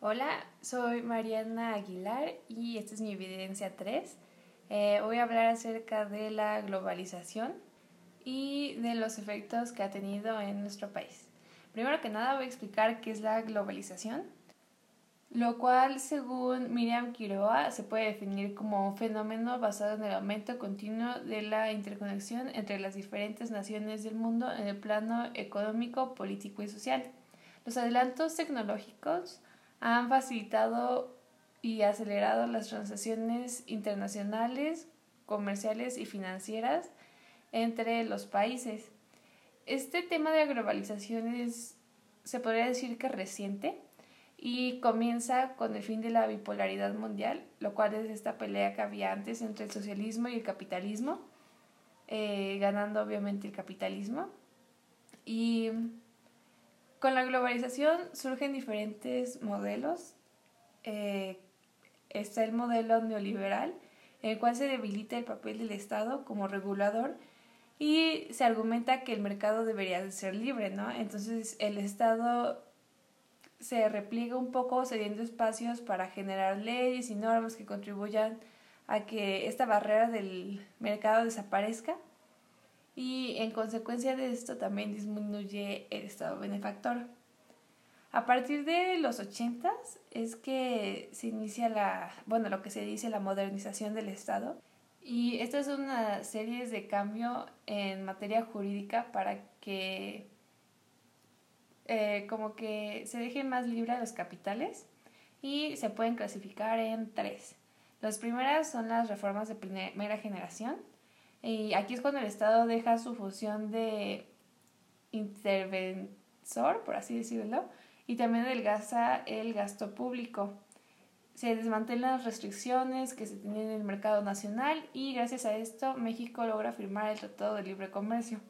Hola, soy Mariana Aguilar y esta es mi evidencia 3. Eh, voy a hablar acerca de la globalización y de los efectos que ha tenido en nuestro país. Primero que nada voy a explicar qué es la globalización, lo cual según Miriam Quiroa se puede definir como un fenómeno basado en el aumento continuo de la interconexión entre las diferentes naciones del mundo en el plano económico, político y social. Los adelantos tecnológicos han facilitado y acelerado las transacciones internacionales, comerciales y financieras entre los países. Este tema de la globalización es, se podría decir que reciente y comienza con el fin de la bipolaridad mundial, lo cual es esta pelea que había antes entre el socialismo y el capitalismo, eh, ganando obviamente el capitalismo. Y con la globalización surgen diferentes modelos. Eh, está el modelo neoliberal, en el cual se debilita el papel del Estado como regulador y se argumenta que el mercado debería de ser libre, ¿no? Entonces el Estado se repliega un poco cediendo espacios para generar leyes y normas que contribuyan a que esta barrera del mercado desaparezca y en consecuencia de esto también disminuye el estado benefactor. A partir de los 80 es que se inicia la, bueno, lo que se dice la modernización del Estado. Y esta es una serie de cambio en materia jurídica para que eh, como que se dejen más libre los capitales y se pueden clasificar en tres. Las primeras son las reformas de primera generación, y aquí es cuando el Estado deja su función de interventor, por así decirlo, y también adelgaza el gasto público. Se desmantelan las restricciones que se tienen en el mercado nacional y gracias a esto México logra firmar el Tratado de Libre Comercio.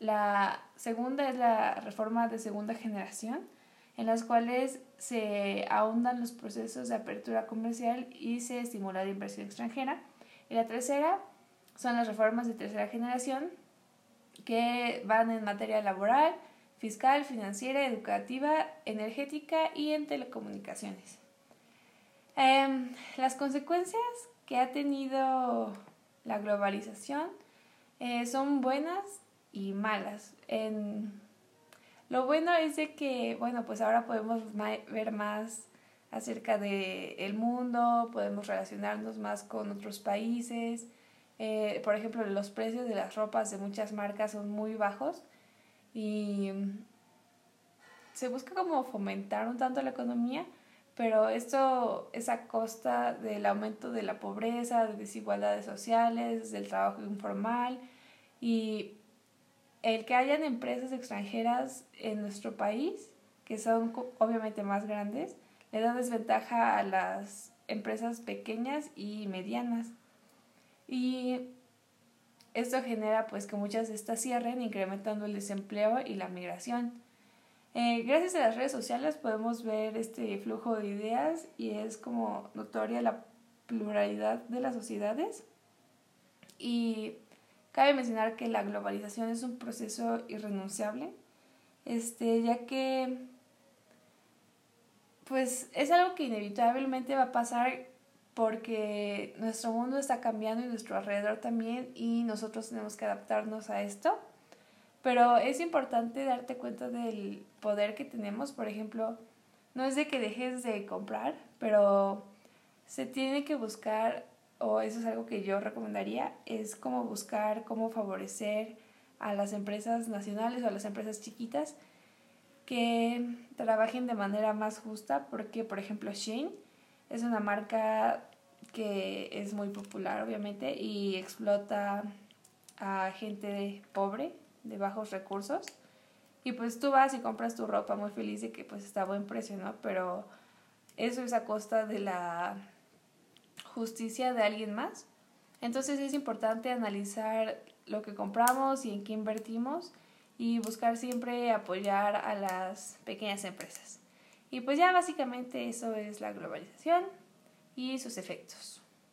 La segunda es la reforma de segunda generación, en las cuales se ahondan los procesos de apertura comercial y se estimula la inversión extranjera. Y la tercera son las reformas de tercera generación que van en materia laboral, fiscal, financiera, educativa, energética y en telecomunicaciones. Em, las consecuencias que ha tenido la globalización eh, son buenas y malas. Lo bueno es de que, bueno, pues ahora podemos ver más acerca del el mundo, podemos relacionarnos más con otros países, eh, por ejemplo, los precios de las ropas de muchas marcas son muy bajos y se busca como fomentar un tanto la economía, pero esto es a costa del aumento de la pobreza, de desigualdades sociales, del trabajo informal y el que hayan empresas extranjeras en nuestro país, que son obviamente más grandes, le da desventaja a las empresas pequeñas y medianas. Y esto genera pues que muchas de estas cierren, incrementando el desempleo y la migración. Eh, gracias a las redes sociales podemos ver este flujo de ideas y es como notoria la pluralidad de las sociedades. Y cabe mencionar que la globalización es un proceso irrenunciable, este, ya que pues es algo que inevitablemente va a pasar porque nuestro mundo está cambiando y nuestro alrededor también y nosotros tenemos que adaptarnos a esto. Pero es importante darte cuenta del poder que tenemos, por ejemplo, no es de que dejes de comprar, pero se tiene que buscar, o eso es algo que yo recomendaría, es como buscar cómo favorecer a las empresas nacionales o a las empresas chiquitas que trabajen de manera más justa, porque por ejemplo Shane es una marca que es muy popular, obviamente, y explota a gente pobre, de bajos recursos. Y pues tú vas y compras tu ropa muy feliz de que pues está a buen precio, ¿no? Pero eso es a costa de la justicia de alguien más. Entonces es importante analizar lo que compramos y en qué invertimos y buscar siempre apoyar a las pequeñas empresas. Y pues ya básicamente eso es la globalización y sus efectos.